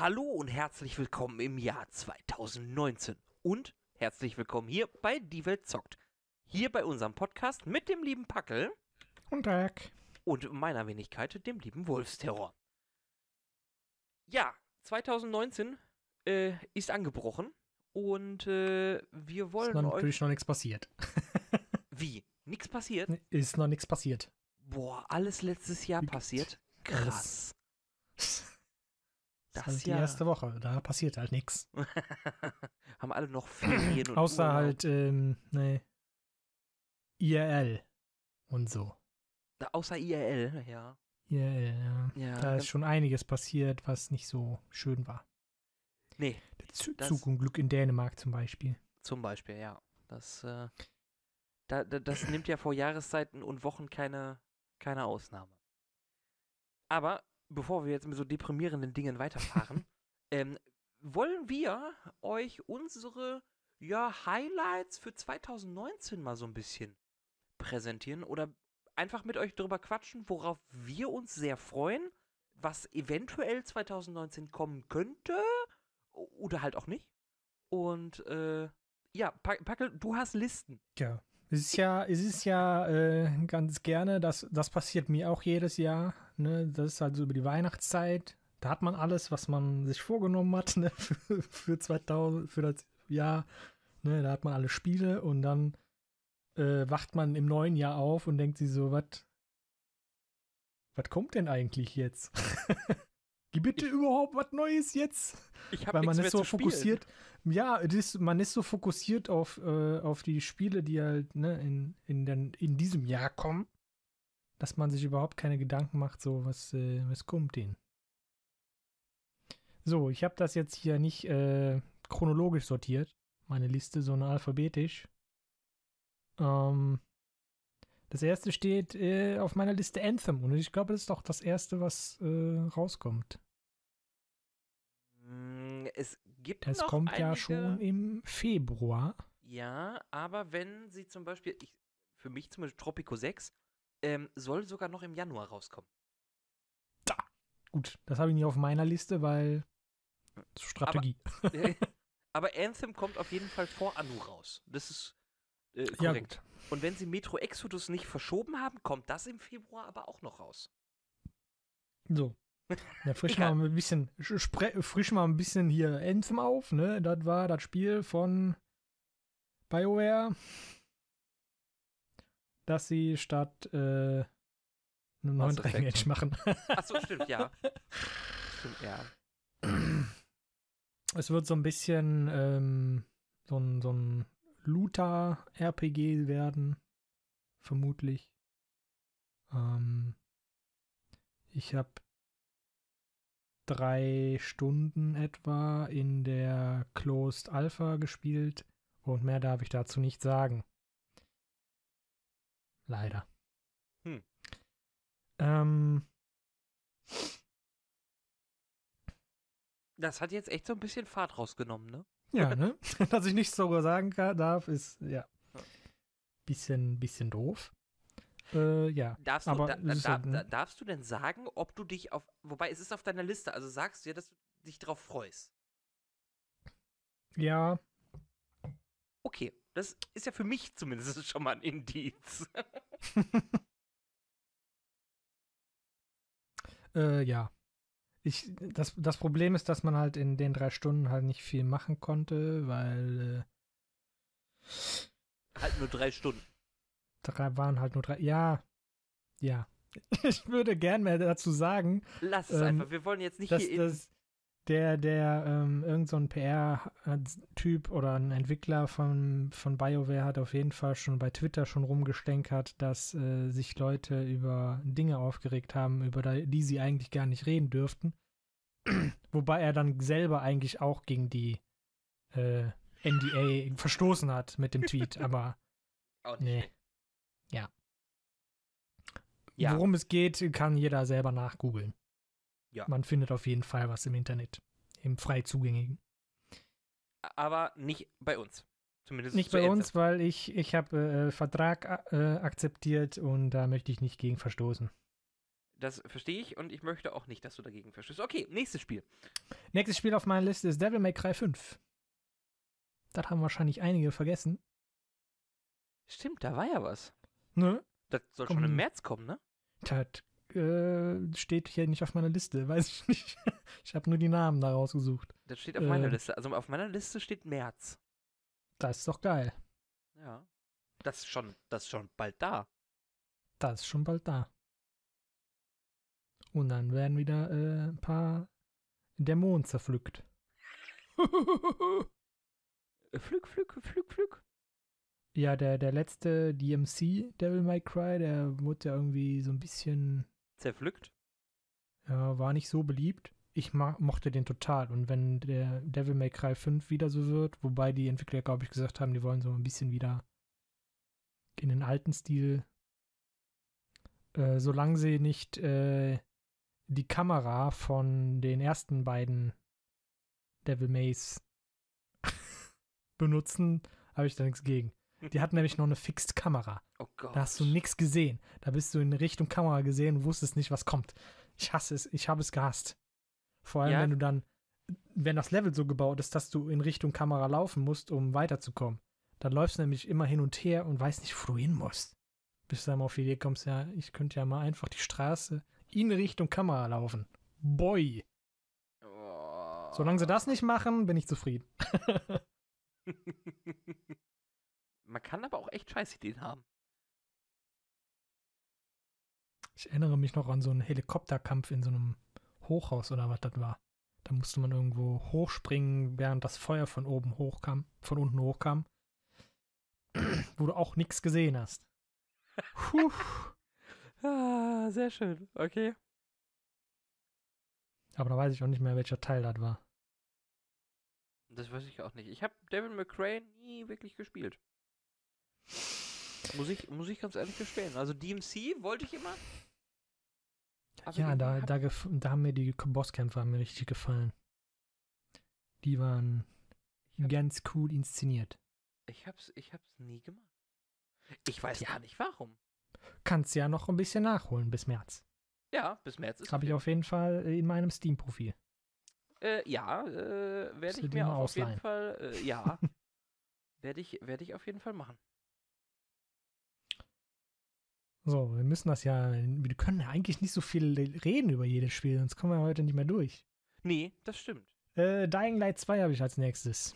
Hallo und herzlich willkommen im Jahr 2019 und herzlich willkommen hier bei Die Welt zockt. Hier bei unserem Podcast mit dem lieben Packel Guten Tag. und meiner Wenigkeit, dem lieben Wolfsterror. Ja, 2019 äh, ist angebrochen und äh, wir Ist wollen noch, euch... natürlich noch nichts passiert. Wie? Nichts passiert? Ist noch nichts passiert. Boah, alles letztes Jahr passiert? Krass. Das Das ist halt die ja. erste Woche. Da passiert halt nichts. Haben alle noch Ferien und Außer Urlaub. halt, ähm, ne, IRL und so. Da- Außer IRL, ja. IRL, ja. Ja, da ist schon einiges passiert, was nicht so schön war. Nee, Der Das- Zugunglück in Dänemark zum Beispiel. zum Beispiel, ja. Das, äh, da, da, das nimmt ja vor Jahreszeiten und Wochen keine, keine Ausnahme. Aber bevor wir jetzt mit so deprimierenden Dingen weiterfahren, ähm, wollen wir euch unsere ja, Highlights für 2019 mal so ein bisschen präsentieren oder einfach mit euch drüber quatschen, worauf wir uns sehr freuen, was eventuell 2019 kommen könnte oder halt auch nicht. Und äh, ja, Pa- Packel, du hast Listen. Ja. Es ist ja, es ist ja äh, ganz gerne, das, das passiert mir auch jedes Jahr. Ne? Das ist halt so über die Weihnachtszeit. Da hat man alles, was man sich vorgenommen hat ne? für, für 2000, für das Jahr. Ne? Da hat man alle Spiele und dann äh, wacht man im neuen Jahr auf und denkt sich so, was was kommt denn eigentlich jetzt? Gibt bitte überhaupt was Neues jetzt? Ich Weil man ist so spielen. fokussiert. Ja, ist, man ist so fokussiert auf, äh, auf die Spiele, die halt ne, in, in, den, in diesem Jahr kommen, dass man sich überhaupt keine Gedanken macht, so was, äh, was kommt denn. So, ich habe das jetzt hier nicht äh, chronologisch sortiert, meine Liste, sondern alphabetisch. Ähm, das erste steht äh, auf meiner Liste Anthem und ich glaube, das ist auch das erste, was äh, rauskommt. Mm, Es gibt Das noch kommt ja einige, schon im Februar. Ja, aber wenn sie zum Beispiel, ich, für mich zum Beispiel Tropico 6, ähm, soll sogar noch im Januar rauskommen. Gut, das habe ich nicht auf meiner Liste, weil Strategie. aber Anthem kommt auf jeden Fall vor Anu raus. Das ist äh, ja, korrekt. Und wenn sie Metro Exodus nicht verschoben haben, kommt das im Februar aber auch noch raus. So. Ja, frisch mal ein bisschen, frisch mal ein bisschen hier Anthem auf, ne? Das war das Spiel von BioWare, dass sie statt äh, einem neuen Dragon. Age machen. Achso, stimmt, ja. stimmt, ja. Es wird so ein bisschen ähm, so ein, so ein Looter-RPG werden, vermutlich. Ähm, ich habe drei Stunden etwa in der Closed Alpha gespielt und mehr darf ich dazu nicht sagen. Leider. Hm. Ähm, Das hat jetzt echt so ein bisschen Fahrt rausgenommen, ne? Ja, ne? Dass ich nichts darüber sagen kann, darf, ist ja bisschen, bisschen doof. Äh, ja. Darfst du, Aber da, da, halt, ne? da, darfst du denn sagen, ob du dich auf. Wobei es ist auf deiner Liste, also sagst du ja, dass du dich drauf freust. Ja, Okay, das ist ja für mich zumindest schon mal ein Indiz. äh, ja. Ich, das, das Problem ist, dass man halt in den drei Stunden halt nicht viel machen konnte, weil äh, halt nur drei Stunden. drei waren halt nur drei. Ja, ja. Ich würde gern mehr dazu sagen, Lass es Ähm, einfach. Wir wollen jetzt nicht dass, hier in. Der, der, ähm, irgend so ein PR-Typ oder ein Entwickler von, von BioWare hat auf jeden Fall schon bei Twitter schon rumgestänkert, dass äh, sich Leute über Dinge aufgeregt haben, über die sie eigentlich gar nicht reden dürften. Wobei er dann selber eigentlich auch gegen die äh, NDA verstoßen hat mit dem Tweet, aber auch nicht. nee. Ja. Ja. Worum es geht, kann jeder selber nachgoogeln. Ja. Man findet auf jeden Fall was im Internet. Im frei zugänglichen. Aber nicht bei uns. Zumindest Nicht bei uns, weil ich, ich habe äh, Vertrag äh, akzeptiert und da möchte ich nicht gegen verstoßen. Das verstehe ich und ich möchte auch nicht, dass du dagegen verstößt. Okay, nächstes Spiel. Nächstes Spiel auf meiner Liste ist Devil May Cry 5. Das haben wahrscheinlich einige vergessen. Stimmt, da war ja was. Ne? Das soll Komm. schon im März kommen, ne? Das äh, steht hier nicht auf meiner Liste, weiß ich nicht. Ich habe nur die Namen da rausgesucht. Das steht auf meiner Äh. Liste. Also auf meiner Liste steht März. Das ist doch geil. Ja. Das ist schon, das ist schon bald da. Das ist schon bald da. Und dann werden wieder äh, ein paar Dämonen zerpflückt. Flück, flück, flück, flück. Ja, der, der letzte DMC, Devil May Cry, der wurde ja irgendwie so ein bisschen, Zerpflückt. ja, war nicht so beliebt. Ich mochte den total. Und wenn der Devil May Cry 5 wieder so wird, wobei die Entwickler, glaube ich, gesagt haben, die wollen so ein bisschen wieder in den alten Stil, äh, solange sie nicht äh, die Kamera von den ersten beiden Devil Mays benutzen, habe ich da nichts gegen. Die hatten nämlich noch eine Fixed Kamera. Oh Gott. Da hast du nichts gesehen. Da bist du in Richtung Kamera gesehen und wusstest nicht, was kommt. Ich hasse es. Ich habe es gehasst. Vor allem, Ja. wenn du dann, wenn das Level so gebaut ist, dass du in Richtung Kamera laufen musst, um weiterzukommen. Dann läufst du nämlich immer hin und her und weißt nicht, wo du hin musst. Bis du dann mal auf die Idee kommst, ja, ich könnte ja mal einfach die Straße in Richtung Kamera laufen. Boy. Oh. Solange sie das nicht machen, bin ich zufrieden. Man kann aber auch echt Scheißideen haben. Ich erinnere mich noch an so einen Helikopterkampf in so einem Hochhaus oder was das war. Da musste man irgendwo hochspringen, während das Feuer von oben hochkam, von unten hochkam. Wo du auch nichts gesehen hast. Puh. Ah, sehr schön. Okay. Aber da weiß ich auch nicht mehr, welcher Teil das war. Das weiß ich auch nicht. Ich habe Devil McRae nie wirklich gespielt. Muss ich, muss ich ganz ehrlich gestehen. Also DMC wollte ich immer. aber ja, da, da, da haben mir die Bosskämpfe haben mir richtig gefallen. Die waren ganz cool inszeniert. Ich hab's, ich hab's nie gemacht. Ich weiß Ja. gar nicht warum. Kannst ja noch ein bisschen nachholen bis März. Ja, bis März ist Habe ich auf jeden Fall in meinem Steam-Profil. Äh, ja, äh, werde ich mir auf jeden ausleihen. Fall, äh, ja, werde ich, werde ich auf jeden Fall machen. So, wir müssen das ja, wir können ja eigentlich nicht so viel reden über jedes Spiel, sonst kommen wir heute nicht mehr durch. Nee, das stimmt. Äh, Dying Light 2 habe ich als nächstes.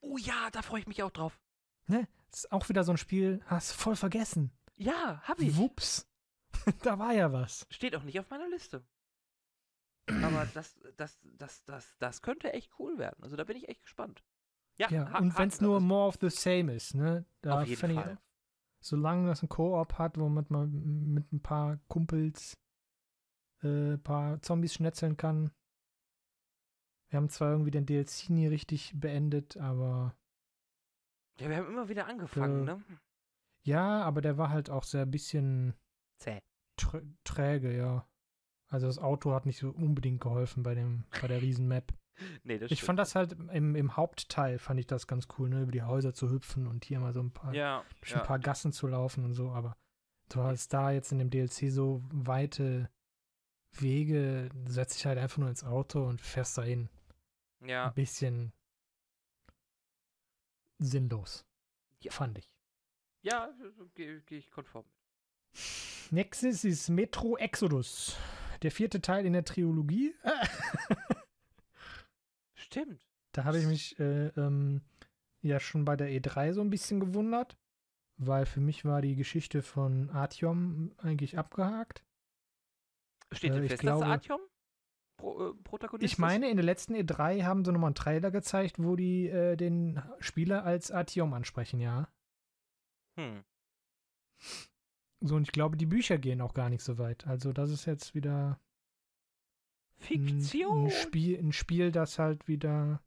Oh ja, da freue ich mich auch drauf. Ne? ist auch wieder so ein Spiel, hast voll vergessen. Ja, hab ich. Wups. da war ja was. Steht auch nicht auf meiner Liste. Aber das, das, das, das, das könnte echt cool werden. Also da bin ich echt gespannt. Ja, Ja, und wenn es nur more of the same ist, ne? Da Auf jeden Fall. Solange das ein Koop hat, womit man mit ein paar Kumpels äh, ein paar Zombies schnetzeln kann. Wir haben zwar irgendwie den DLC nie richtig beendet, aber Ja, wir haben immer wieder angefangen, Äh, ne? ja, aber der war halt auch sehr ein bisschen Zäh. trä träge, ja. Also das Auto hat nicht so unbedingt geholfen bei dem, bei der Riesenmap. Nee, das Ich stimmt. fand das halt im, im Hauptteil fand ich das ganz cool, ne, über die Häuser zu hüpfen und hier mal so ein paar Ja, durch ja. ein paar Gassen zu laufen und so, aber du hast da jetzt in dem DLC so weite Wege, setzt dich halt einfach nur ins Auto und fährst dahin. ja. Ein bisschen sinnlos, Ja. fand ich. Ja, gehe geh ich konform. Nächstes ist Metro Exodus. Der vierte Teil in der Trilogie. Stimmt. Da habe ich mich äh, ähm, ja schon bei der E3 so ein bisschen gewundert, weil für mich war die Geschichte von Artyom eigentlich abgehakt. Steht Äh, denn ich fest, glaube- dass Artyom Pro, äh, Protagonist Ich meine, in der letzten E3 haben sie nochmal einen Trailer gezeigt, wo die äh, den Spieler als Artyom ansprechen, ja. Hm. So, und ich glaube, die Bücher gehen auch gar nicht so weit. Also, das ist jetzt wieder Fiktion. ein, Spiel, ein Spiel, das halt wieder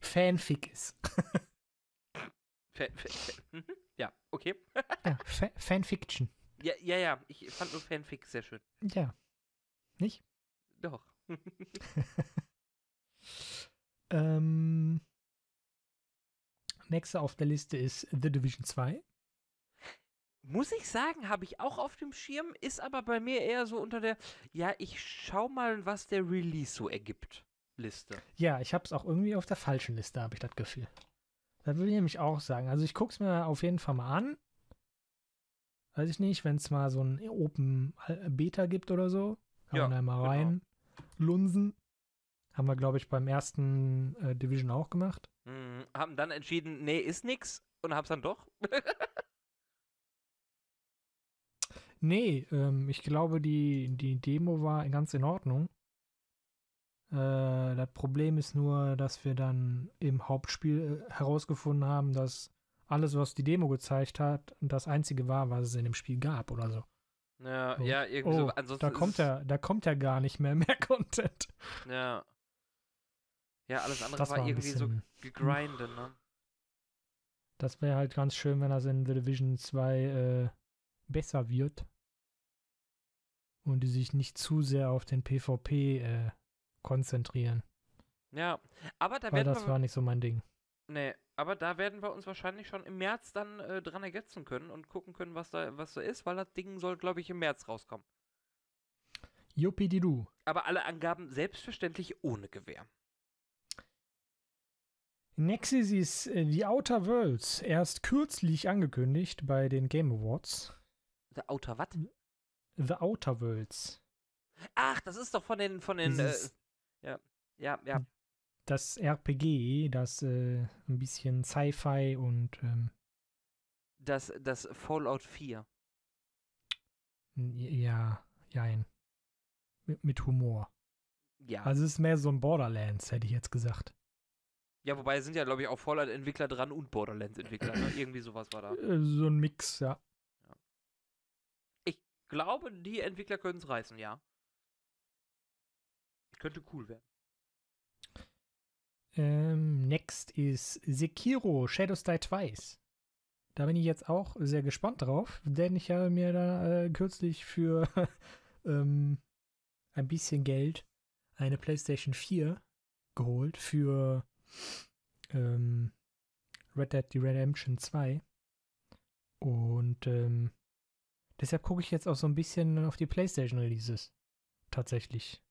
Fanfic ist. Fa- fa- fa- mhm. Ja, okay. ja, Fa Fanfiction. Ja, ja, ja. Ich fand nur Fanfic sehr schön. Ja. Nicht? Doch. Ähm, nächste auf der Liste ist The Division 2. Muss ich sagen, habe ich auch auf dem Schirm, ist aber bei mir eher so unter der, ja, ich schau mal, was der Release so ergibt. Liste. Ja, ich habe es auch irgendwie auf der falschen Liste, habe ich das Gefühl. Da würde ich nämlich auch sagen. Also ich gucke es mir auf jeden Fall mal an. Weiß ich nicht, wenn es mal so ein Open Beta gibt oder so. Kann Ja, man da mal genau. rein lunsen. Haben wir, glaube ich, beim ersten äh, Division auch gemacht. Mhm. Haben dann entschieden, nee, ist nix und hab's dann doch. Nee, ähm, ich glaube, die, die Demo war ganz in Ordnung. Äh, das Problem ist nur, dass wir dann im Hauptspiel äh, herausgefunden haben, dass alles, was die Demo gezeigt hat, das einzige war, was es in dem Spiel gab oder so. ja, Oh. ja, irgendwie Oh, so. Ansonsten da kommt ja, da kommt ja gar nicht mehr mehr Content. Ja. Ja, alles andere Das war, war irgendwie so bisschen- gegrindet, ne? Das wäre halt ganz schön, wenn das in The Division 2 äh, besser wird. Und die sich nicht zu sehr auf den PvP äh, konzentrieren. Ja, aber da Weil werden das wir, war nicht so mein Ding. nee, aber da werden wir uns wahrscheinlich schon im März dann äh, dran ergetzen können und gucken können, was da, was da ist, weil das Ding soll, glaube ich, im März rauskommen. Yuppie-di-du. Aber alle Angaben selbstverständlich ohne Gewähr. Nexus ist äh, The Outer Worlds erst kürzlich angekündigt bei den Game Awards. Der Outer was? The Outer Worlds. Ach, das ist doch von den, von den, äh, ja, ja, ja. Das RPG, das äh, ein bisschen Sci-Fi und ähm, Das, das Fallout 4. ja, jein. Mit, mit Humor. Ja. Also es ist mehr so ein Borderlands, hätte ich jetzt gesagt. ja, wobei sind ja, glaube ich, auch Fallout-Entwickler dran und Borderlands-Entwickler, ne? Irgendwie sowas war da. Äh, so ein Mix, ja. Glaube, die Entwickler können es reißen, ja. Könnte cool werden. Ähm, next ist Sekiro Shadows Die Twice. Da bin ich jetzt auch sehr gespannt drauf, denn ich habe mir da äh, kürzlich für ähm, ein bisschen Geld eine PlayStation 4 geholt für ähm, Red Dead Redemption 2. Und ähm, deshalb gucke ich jetzt auch so ein bisschen auf die PlayStation Releases. Tatsächlich.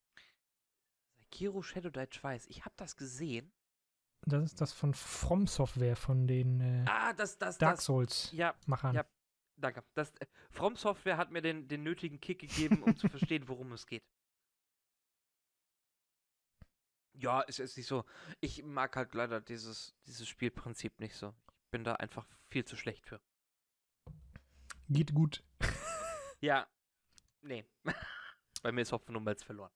Sekiro Shadow Die Twice. Ich habe das gesehen. Das ist das von From Software, von den äh, Ah, das, das, Dark das. Souls Ja, Machern. Ja. danke. Das, äh, From Software hat mir den, den nötigen Kick gegeben, um zu verstehen, worum es geht. Ja, es ist nicht so. Ich mag halt leider dieses, dieses Spielprinzip nicht so. Ich bin da einfach viel zu schlecht für. Geht gut. Ja. Nee. Bei mir ist Hopfen und Malz verloren.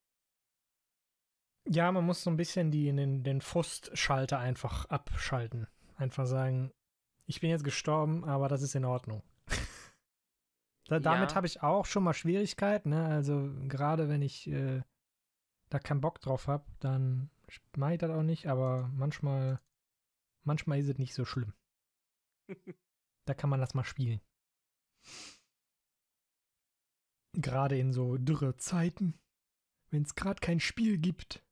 Ja, man muss so ein bisschen die, den, den Frustschalter einfach abschalten. Einfach sagen, ich bin jetzt gestorben, aber das ist in Ordnung. da, damit Ja. habe ich auch schon mal Schwierigkeiten. Ne? Also gerade wenn ich äh, da keinen Bock drauf habe, dann mache ich das auch nicht. Aber manchmal, manchmal ist es nicht so schlimm. Da kann man das mal spielen. Gerade in so dürre Zeiten, wenn es gerade kein Spiel gibt.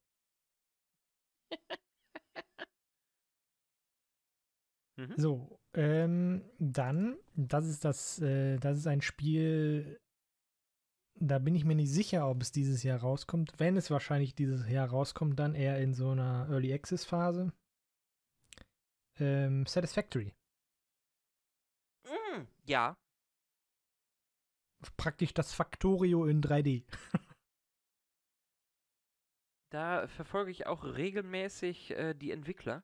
Mhm. So, ähm, dann, das ist das, äh, das ist ein Spiel, da bin ich mir nicht sicher, ob es dieses Jahr rauskommt. Wenn es wahrscheinlich dieses Jahr rauskommt, dann eher in so einer Early Access Phase. Ähm, Satisfactory. Mm, ja. Praktisch das Factorio in 3D. Da verfolge ich auch regelmäßig äh, die Entwickler.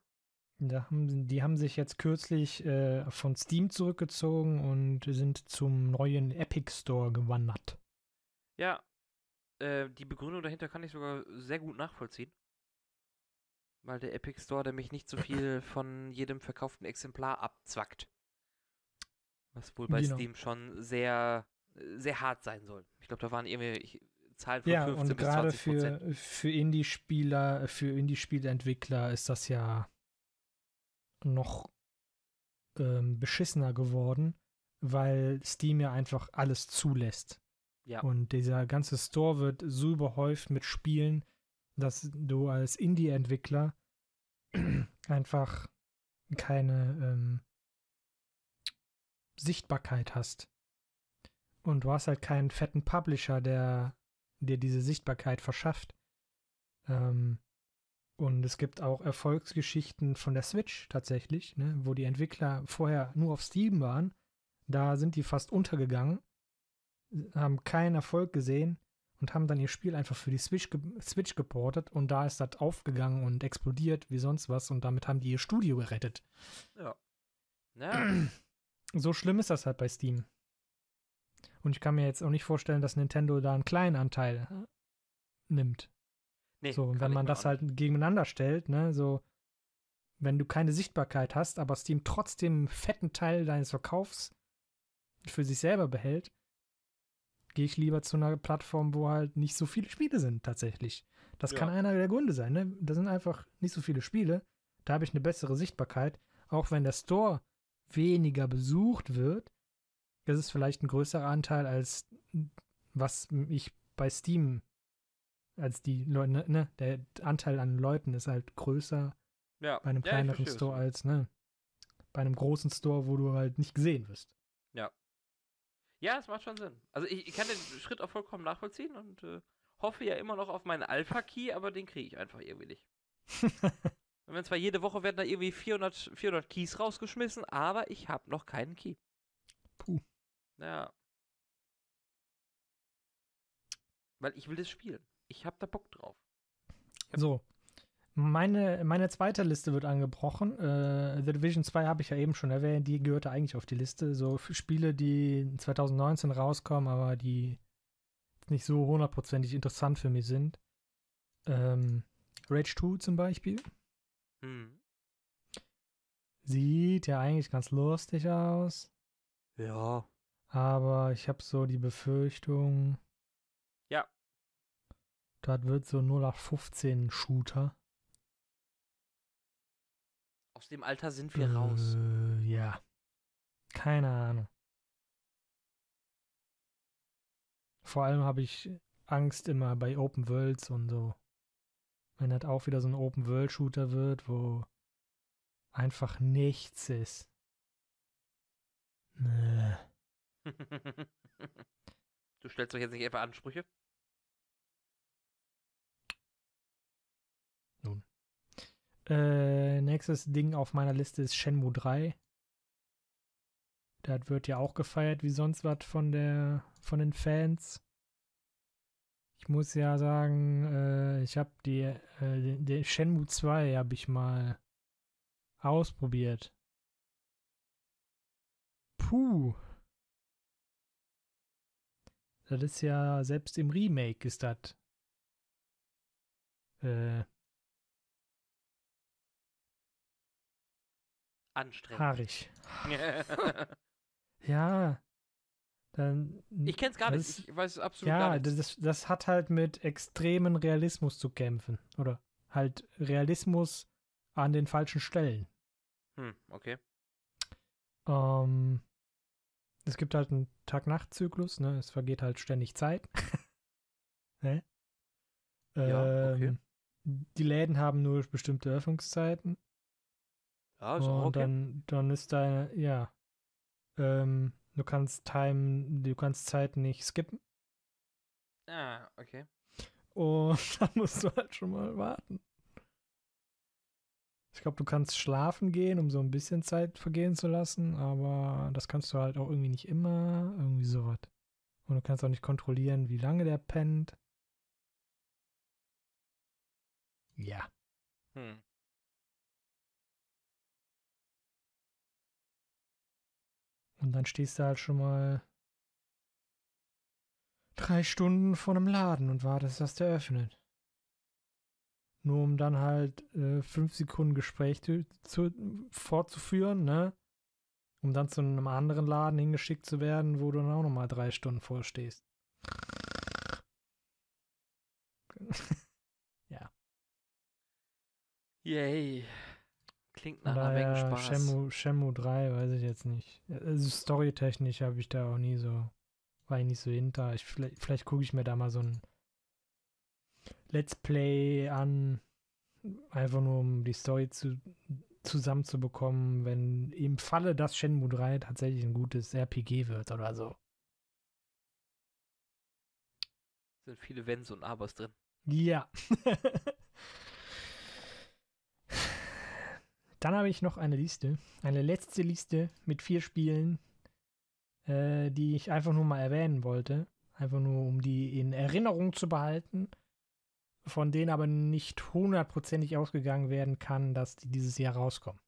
Da haben, die haben sich jetzt kürzlich äh, von Steam zurückgezogen und sind zum neuen Epic Store gewandert. Ja. Äh, die Begründung dahinter kann ich sogar sehr gut nachvollziehen. Weil der Epic Store nämlich nicht so viel von jedem verkauften Exemplar abzwackt. Was wohl bei Genau. Steam schon sehr, sehr hart sein soll. Ich glaube, da waren irgendwie Zahlen von Ja, 15 und bis gerade 20 Prozent. für, für Indie-Spieler, für Indie-Spielentwickler ist das ja noch ähm, beschissener geworden, weil Steam ja einfach alles zulässt. Ja. Und dieser ganze Store wird so überhäuft mit Spielen, dass du als Indie-Entwickler einfach keine ähm, Sichtbarkeit hast. Und du hast halt keinen fetten Publisher, der dir diese Sichtbarkeit verschafft. Ähm, Und es gibt auch Erfolgsgeschichten von der Switch tatsächlich, ne, wo die Entwickler vorher nur auf Steam waren. Da sind die fast untergegangen, haben keinen Erfolg gesehen und haben dann ihr Spiel einfach für die Switch, ge Switch geportet und da ist das aufgegangen und explodiert wie sonst was und damit haben die ihr Studio gerettet. Ja. Ja. So schlimm ist das halt bei Steam. Und ich kann mir jetzt auch nicht vorstellen, dass Nintendo da einen kleinen Anteil äh, nimmt. Nee, So, und kann wenn man das halt gegeneinander stellt, ne, so, wenn du keine Sichtbarkeit hast, aber Steam trotzdem einen fetten Teil deines Verkaufs für sich selber behält, gehe ich lieber zu einer Plattform, wo halt nicht so viele Spiele sind, tatsächlich. Das kann Ja. einer der Gründe sein, ne? Da sind einfach nicht so viele Spiele. Da habe ich eine bessere Sichtbarkeit. Auch wenn der Store weniger besucht wird, das ist vielleicht ein größerer Anteil als was ich bei Steam als die Leute, ne, ne, der Anteil an Leuten ist halt größer Ja. bei einem ja, kleineren Store als, ne, bei einem großen Store, wo du halt nicht gesehen wirst. Ja, es macht schon Sinn. Also ich, ich kann den Schritt auch vollkommen nachvollziehen und äh, hoffe ja immer noch auf meinen Alpha-Key, aber den kriege ich einfach irgendwie nicht. Und wenn zwar jede Woche werden da irgendwie 400, 400 Keys rausgeschmissen, aber ich habe noch keinen Key. Puh. Ja. Weil ich will das spielen. Ich habe da Bock drauf. So. Meine, meine zweite Liste wird angebrochen. Äh, The Division 2 habe ich ja eben schon erwähnt, die gehörte eigentlich auf die Liste. So für Spiele, die 2019 rauskommen, aber die nicht so hundertprozentig interessant für mich sind. Ähm, Rage 2 zum Beispiel. Hm. Sieht ja eigentlich ganz lustig aus. Ja. Aber ich habe so die Befürchtung. Ja. Das wird so 0815 Shooter. Aus dem Alter sind wir raus. Äh, ja. Keine Ahnung. Vor allem habe ich Angst immer bei Open Worlds und so. Wenn das auch wieder so ein Open World Shooter wird, wo einfach nichts ist. Nee. Du stellst doch jetzt nicht etwa Ansprüche? Äh, nächstes Ding auf meiner Liste ist Shenmue 3. Das wird ja auch gefeiert wie sonst was von der von den Fans. Ich muss ja sagen, äh, ich habe die, äh, den Shenmue 2 habe ich mal ausprobiert. Puh. Das ist ja selbst im Remake ist das äh, Anstrengend. haarig. Ja. Dann, ich kenn's gar das nicht. Ich weiß absolut gar ja, nichts. das, das hat halt mit extremen Realismus zu kämpfen. Oder halt Realismus an den falschen Stellen. Hm, okay. Ähm, es gibt halt einen Tag-Nacht-Zyklus, ne? Es vergeht halt ständig Zeit. ne? Ja, okay. Ähm, Die Läden haben nur bestimmte Öffnungszeiten. Ja, ist auch Und okay. dann, dann ist deine, ja. Ähm, du kannst Time, du kannst Zeit nicht skippen. Ah, okay. Und dann musst du halt schon mal warten. Ich glaube, du kannst schlafen gehen, um so ein bisschen Zeit vergehen zu lassen, aber das kannst du halt auch irgendwie nicht immer, irgendwie sowas. Und du kannst auch nicht kontrollieren, wie lange der pennt. Ja. Hm. Und dann stehst du halt schon mal drei Stunden vor einem Laden und wartest, dass der öffnet. Nur um dann halt äh, fünf Sekunden Gespräch zu, zu, fortzuführen, ne? Um dann zu einem anderen Laden hingeschickt zu werden, wo du dann auch nochmal drei Stunden vorstehst. Yay. Klingt nach einer Menge Spaß. Shenmue, Shenmue 3, weiß ich jetzt nicht. Also storytechnisch habe ich da auch nie so, war ich nicht so hinter. Ich, vielleicht vielleicht gucke ich mir da mal so ein Let's Play an, einfach nur um die Story zu, zusammenzubekommen, wenn im Falle, dass Shenmue 3 tatsächlich ein gutes RPG wird oder so. Sind viele Wenns und Abers drin. Ja. Dann habe ich noch eine Liste, eine letzte Liste mit vier Spielen, äh, die ich einfach nur mal erwähnen wollte. Einfach nur, um die in Erinnerung zu behalten, von denen aber nicht hundertprozentig ausgegangen werden kann, dass die dieses Jahr rauskommen.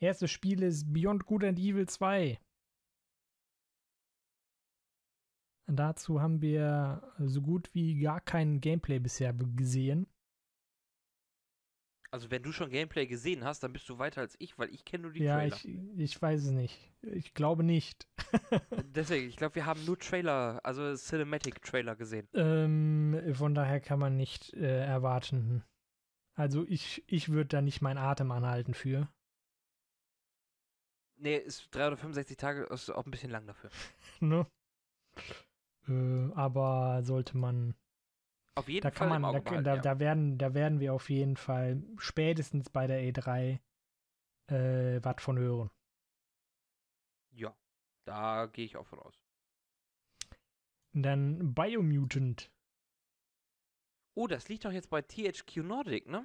Erstes Spiel ist Beyond Good and Evil 2. Dazu haben wir so gut wie gar kein Gameplay bisher gesehen. Also wenn du schon Gameplay gesehen hast, dann bist du weiter als ich, weil ich kenne nur die ja, Trailer. ich, ich weiß es nicht. Ich glaube nicht. Deswegen, ich glaube, wir haben nur Trailer, also Cinematic-Trailer gesehen. ähm, von daher kann man nicht äh, erwarten. Also ich, ich würde da nicht meinen Atem anhalten für. Nee, ist 365 Tage, ist auch ein bisschen lang dafür. ne? Äh, aber sollte man Auf jeden Da Fall man, da, behalten, da, ja. da, werden, da werden wir auf jeden Fall spätestens bei der E3 äh, was von hören. ja, da gehe ich auch von aus. Und dann Biomutant. Oh, das liegt doch jetzt bei THQ Nordic, ne?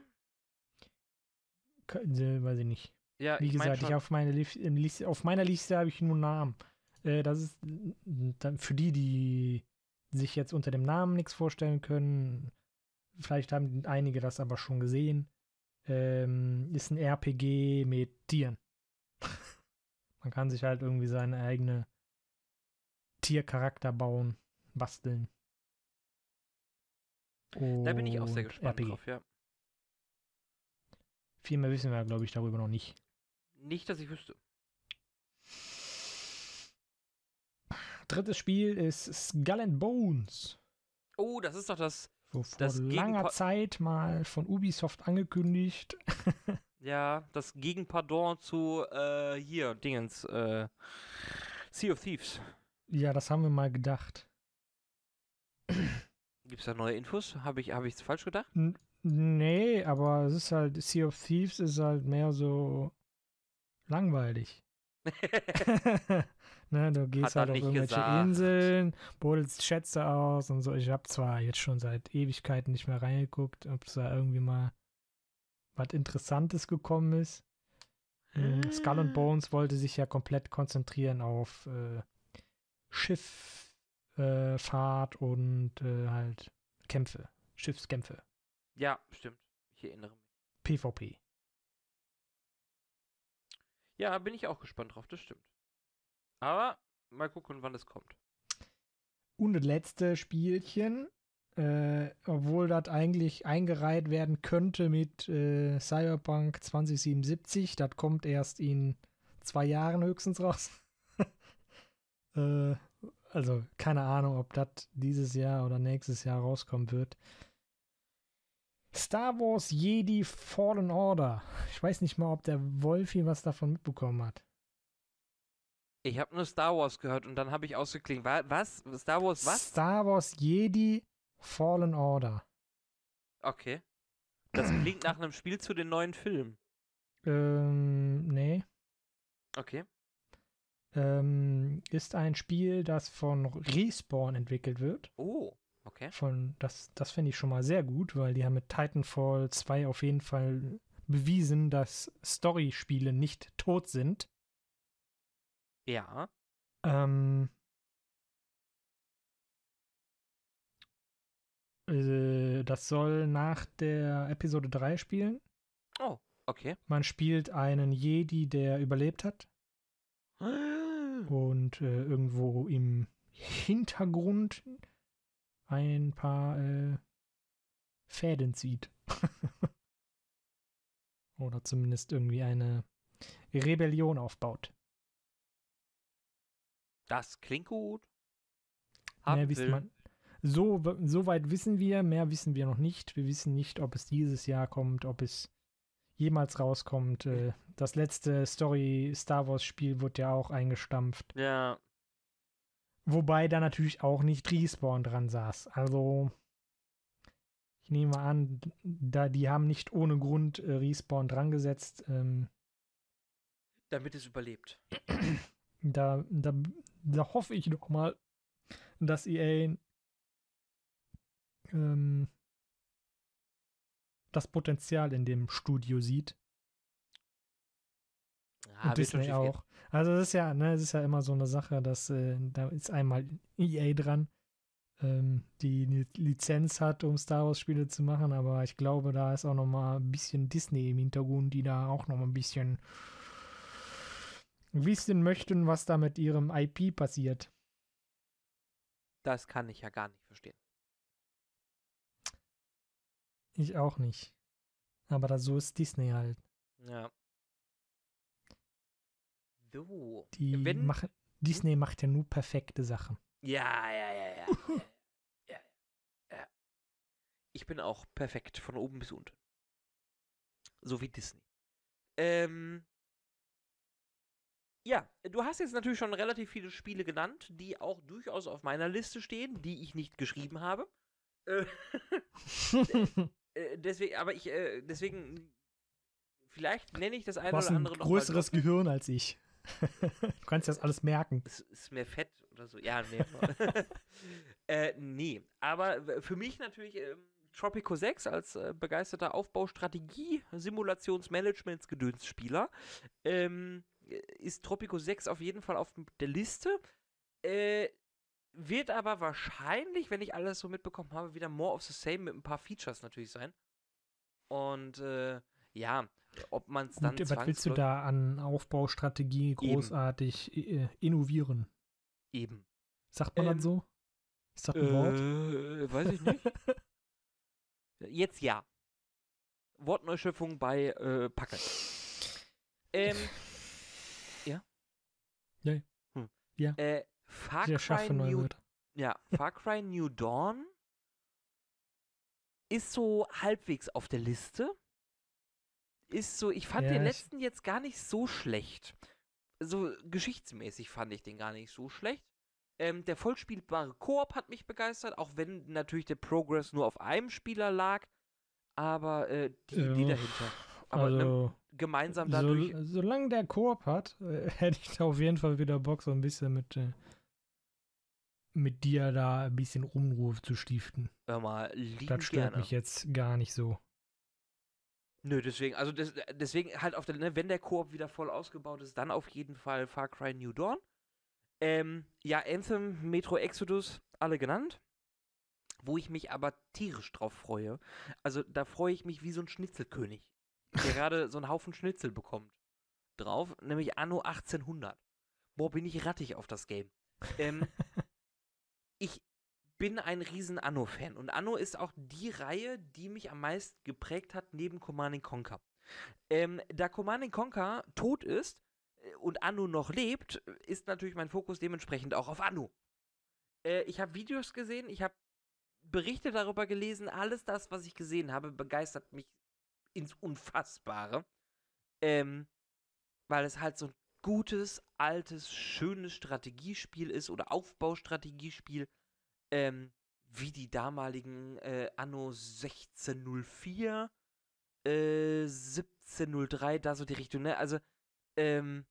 Weiß ich nicht. Ja, Wie ich gesagt, ich auf, meine Liste, auf meiner Liste habe ich nur Namen. Äh, das ist äh, dann für die, die sich jetzt unter dem Namen nichts vorstellen können. Vielleicht haben einige das aber schon gesehen. Ähm, ist ein RPG mit Tieren. Man kann sich halt irgendwie seine eigene Tiercharakter bauen, basteln. Da bin ich auch sehr Und gespannt RPG. drauf, ja. Viel mehr wissen wir, glaube ich, darüber noch nicht. Nicht, dass ich wüsste. Drittes Spiel ist Skull and Bones. Oh, das ist doch das, So vor Das langer Gegenpa- Zeit mal von Ubisoft angekündigt. ja, das Gegenpardon zu, äh, hier, Dingens, äh, Sea of Thieves. Ja, das haben wir mal gedacht. Gibt's da neue Infos? Habe ich, habe ich's falsch gedacht? N nee, aber es ist halt, Sea of Thieves ist halt mehr so langweilig. ne, du gehst Hat halt auf irgendwelche gesagt. Inseln, buddelst Schätze aus und so. Ich habe zwar jetzt schon seit Ewigkeiten nicht mehr reingeguckt, ob es da irgendwie mal was Interessantes gekommen ist. Mm, Skull and Bones wollte sich ja komplett konzentrieren auf äh, Schifffahrt äh, und äh, halt Kämpfe, Schiffskämpfe, Ja, stimmt. Ich erinnere mich. PvP. Ja, bin ich auch gespannt drauf, das stimmt. Aber mal gucken, wann es kommt. Und das letzte Spielchen, äh, obwohl das eigentlich eingereiht werden könnte mit äh, Cyberpunk 2077, das kommt erst in zwei Jahren höchstens raus. äh, also keine Ahnung, ob das dieses Jahr oder nächstes Jahr rauskommen wird. Star Wars Jedi Fallen Order. Ich weiß nicht mal, ob der Wolfi was davon mitbekommen hat. Ich habe nur Star Wars gehört und dann habe ich ausgeklingt. Wa was? Star Wars was? Star Wars Jedi Fallen Order. Okay. Das klingt nach einem Spiel zu den neuen Filmen. Ähm, nee. Okay. Ähm, ist ein Spiel, das von Respawn entwickelt wird. Oh, okay. Von, das das finde ich schon mal sehr gut, weil die haben mit Titanfall 2 auf jeden Fall bewiesen, dass Story-Spiele nicht tot sind. Ja. Ähm, äh, das soll nach der Episode 3 spielen. Oh, okay. Man spielt einen Jedi, der überlebt hat und äh, irgendwo im Hintergrund ein paar äh, Fäden zieht. Oder zumindest irgendwie eine Rebellion aufbaut. Das klingt gut. Mehr Haben wissen will. man, so, so weit wissen wir, mehr wissen wir noch nicht. Wir wissen nicht, ob es dieses Jahr kommt, ob es jemals rauskommt. Äh, das letzte Story Star Wars Spiel wird ja auch eingestampft. Ja. Wobei da natürlich auch nicht Respawn dran saß. Also, ich nehme an, da die haben nicht ohne Grund äh, Respawn dran gesetzt. Ähm, Damit es überlebt. da, da, da hoffe ich doch mal, dass EA ähm, das Potenzial in dem Studio sieht. Ja, und Disney auch. Also das ist ja, ne, es ist ja immer so eine Sache, dass äh, da ist einmal EA dran, ähm, die eine Lizenz hat, um Star Wars Spiele zu machen, aber ich glaube, da ist auch noch mal ein bisschen Disney im Hintergrund, die da auch noch mal ein bisschen wissen möchten, was da mit ihrem IP passiert. Das kann ich ja gar nicht verstehen. Ich auch nicht. Aber so ist Disney halt. Ja. So. Die Wenn- machen, Disney macht ja nur perfekte Sachen. Ja, ja, ja, ja. ja, ja, ja. Ich bin auch perfekt von oben bis unten. So wie Disney. Ähm. Ja, du hast jetzt natürlich schon relativ viele Spiele genannt, die auch durchaus auf meiner Liste stehen, die ich nicht geschrieben habe. Äh, äh, deswegen, aber ich, äh, deswegen, vielleicht nenne ich das eine oder ein andere noch mal größeres. Gehirn als ich. du kannst das alles merken. Es ist mehr Fett oder so. Ja, nee. äh, nee. Aber für mich natürlich ähm, Tropico 6 als äh, begeisterter Aufbaustrategie, Simulationsmanagements Gedönsspieler ähm, ist Tropico 6 auf jeden Fall auf der Liste. Äh, wird aber wahrscheinlich, wenn ich alles so mitbekommen habe, wieder more of the same mit ein paar Features natürlich sein. Und äh, ja, ob man es dann Gut, was willst du da an Aufbaustrategie großartig äh, innovieren? eben. Sagt man Ähm, das so? Ist das ein Wort? Äh, weiß ich nicht. Jetzt ja. Wortneuschöpfung bei äh, Packe. Ähm. Ja? Ja. Hm. Ja. Äh, Far Ich Cry New ja, Far Cry New Dawn ist so halbwegs auf der Liste. Ist so, ich fand Ja, den ich- letzten jetzt gar nicht so schlecht. So geschichtsmäßig fand ich den gar nicht so schlecht. Ähm, der vollspielbare Koop hat mich begeistert, auch wenn natürlich der Progress nur auf einem Spieler lag. Aber äh, die Idee dahinter. Aber ne, also, gemeinsam so, dadurch. solange der Koop hat, äh, hätte ich da auf jeden Fall wieder Bock, so ein bisschen mit, äh, mit dir da ein bisschen Unruhe zu stiften. Hör mal, lieben Das stört gerne. mich jetzt gar nicht so. Nö, deswegen, also des, deswegen halt auf der, ne, wenn der Koop wieder voll ausgebaut ist, dann auf jeden Fall Far Cry New Dawn. Ähm, ja, Anthem, Metro Exodus, alle genannt. Wo ich mich aber tierisch drauf freue. Also da freue ich mich wie so ein Schnitzelkönig, der gerade so einen Haufen Schnitzel bekommt. Drauf, nämlich Anno 1800. Boah, bin ich rattig auf das Game. Ähm, ich bin ein riesen Anno-Fan und Anno ist auch die Reihe, die mich am meisten geprägt hat neben Command Conquer. Ähm, da Command Conquer tot ist äh, und Anno noch lebt, ist natürlich mein Fokus dementsprechend auch auf Anno. Äh, ich habe Videos gesehen, ich habe Berichte darüber gelesen, alles das, was ich gesehen habe, begeistert mich ins Unfassbare. Ähm, weil es halt so ein gutes, altes, schönes Strategiespiel ist oder Aufbaustrategiespiel, ähm, wie die damaligen äh, Anno 1604, äh, 1703, da so die Richtung, ne? Also, ähm,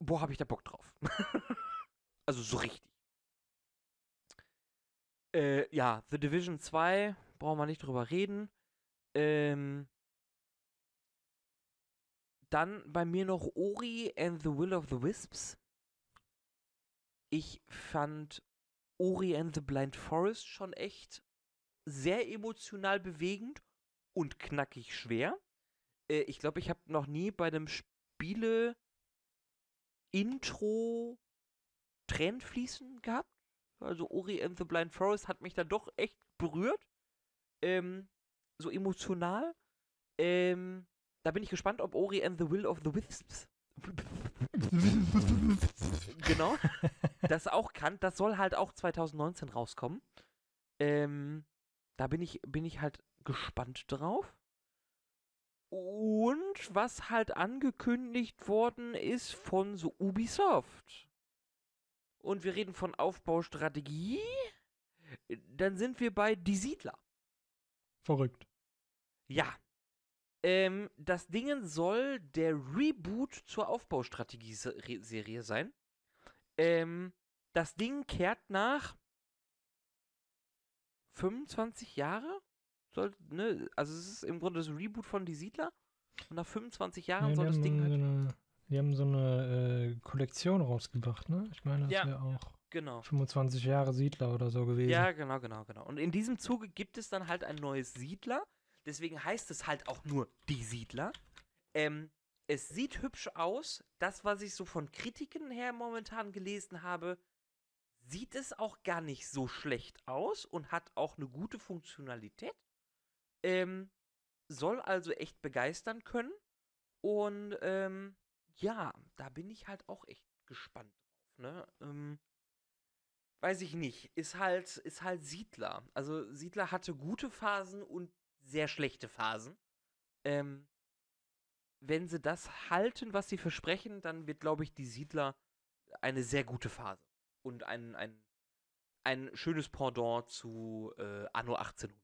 boah, hab ich da Bock drauf. also so richtig. Äh, ja, The Division 2, brauchen wir nicht drüber reden. Ähm, dann bei mir noch Ori and the Will of the Wisps. Ich fand Ori and the Blind Forest schon echt sehr emotional bewegend und knackig schwer. Äh, ich glaube, ich habe noch nie bei einem Spiele Intro Tränen fließen gehabt. Also Ori and the Blind Forest hat mich da doch echt berührt. Ähm, so emotional. Ähm, da bin ich gespannt, ob Ori and the Will of the Wisps genau, das auch kann. Das soll halt auch 2019 rauskommen. Ähm, da bin ich, bin ich halt gespannt drauf. Und was halt angekündigt worden ist von so Ubisoft. Und wir reden von Aufbaustrategie. Dann sind wir bei Die Siedler. Verrückt. Ja. Ähm, das Dingen soll der Reboot zur Aufbaustrategie-Serie sein. Ähm, das Ding kehrt nach 25 Jahre soll, ne, also es ist im Grunde das Reboot von Die Siedler. Und nach 25 Jahren Ja, soll das Ding so halt. eine, die haben so eine äh, Kollektion rausgebracht, ne? Ich meine, das Ja. wäre auch Genau. 25 Jahre Siedler oder so gewesen. Ja, genau, genau, genau. Und in diesem Zuge gibt es dann halt ein neues Siedler. Deswegen heißt es halt auch nur Die Siedler. Ähm, es sieht hübsch aus. Das, was ich so von Kritiken her momentan gelesen habe, sieht es auch gar nicht so schlecht aus und hat auch eine gute Funktionalität. Ähm, soll also echt begeistern können. Und ähm, ja, da bin ich halt auch echt gespannt drauf. Ne? Ähm, weiß ich nicht, ist halt, ist halt Siedler. Also Siedler hatte gute Phasen und sehr schlechte Phasen. Ähm, wenn sie das halten, was sie versprechen, dann wird, glaube ich, die Siedler eine sehr gute Phase. Und ein, ein, ein schönes Pendant zu äh, Anno 1800.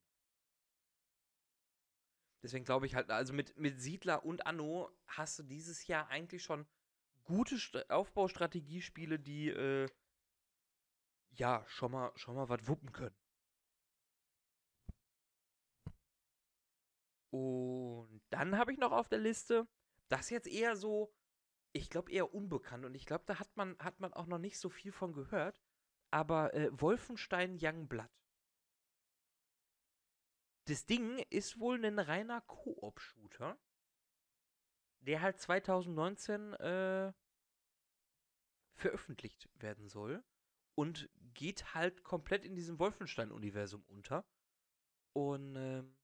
Deswegen glaube ich halt, also mit, mit Siedler und Anno hast du dieses Jahr eigentlich schon gute St Aufbaustrategiespiele, die äh, ja, schon mal, schon mal was wuppen können. Und dann habe ich noch auf der Liste, das jetzt eher so, ich glaube eher unbekannt und ich glaube, da hat man, hat man auch noch nicht so viel von gehört, aber äh, Wolfenstein Youngblood. Das Ding ist wohl ein reiner Koop-Shooter, der halt 2019 äh, veröffentlicht werden soll und geht halt komplett in diesem Wolfenstein-Universum unter. Und ähm,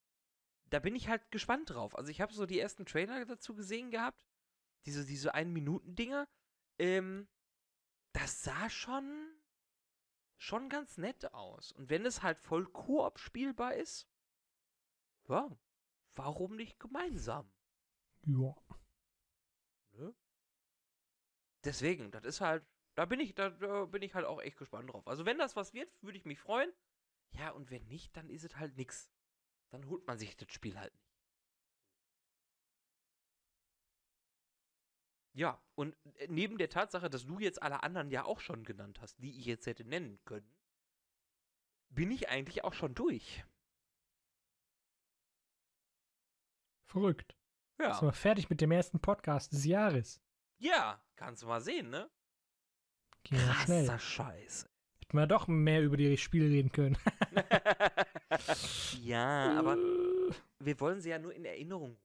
da bin ich halt gespannt drauf. Also ich habe so die ersten Trailer dazu gesehen gehabt. Diese, diese Ein-Minuten-Dinger. Ähm, das sah schon, schon ganz nett aus. Und wenn es halt voll Koop spielbar ist, ja, warum nicht gemeinsam? Ja. Ne? Deswegen, das ist halt, da bin ich, da, da bin ich halt auch echt gespannt drauf. Also wenn das was wird, würde ich mich freuen. Ja, und wenn nicht, dann ist es halt nix. Dann holt man sich das Spiel halt nicht. Ja, und äh, neben der Tatsache, dass du jetzt alle anderen ja auch schon genannt hast, die ich jetzt hätte nennen können, bin ich eigentlich auch schon durch. Verrückt. Ja. Sind wir fertig mit dem ersten Podcast des Jahres. Ja, kannst du mal sehen, ne? Ging ja schnell. Krasser Scheiß. Hätten wir doch mehr über die Spiele reden können. ja, aber wir wollen sie ja nur in Erinnerung.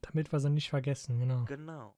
Damit wir sie nicht vergessen, genau. Genau.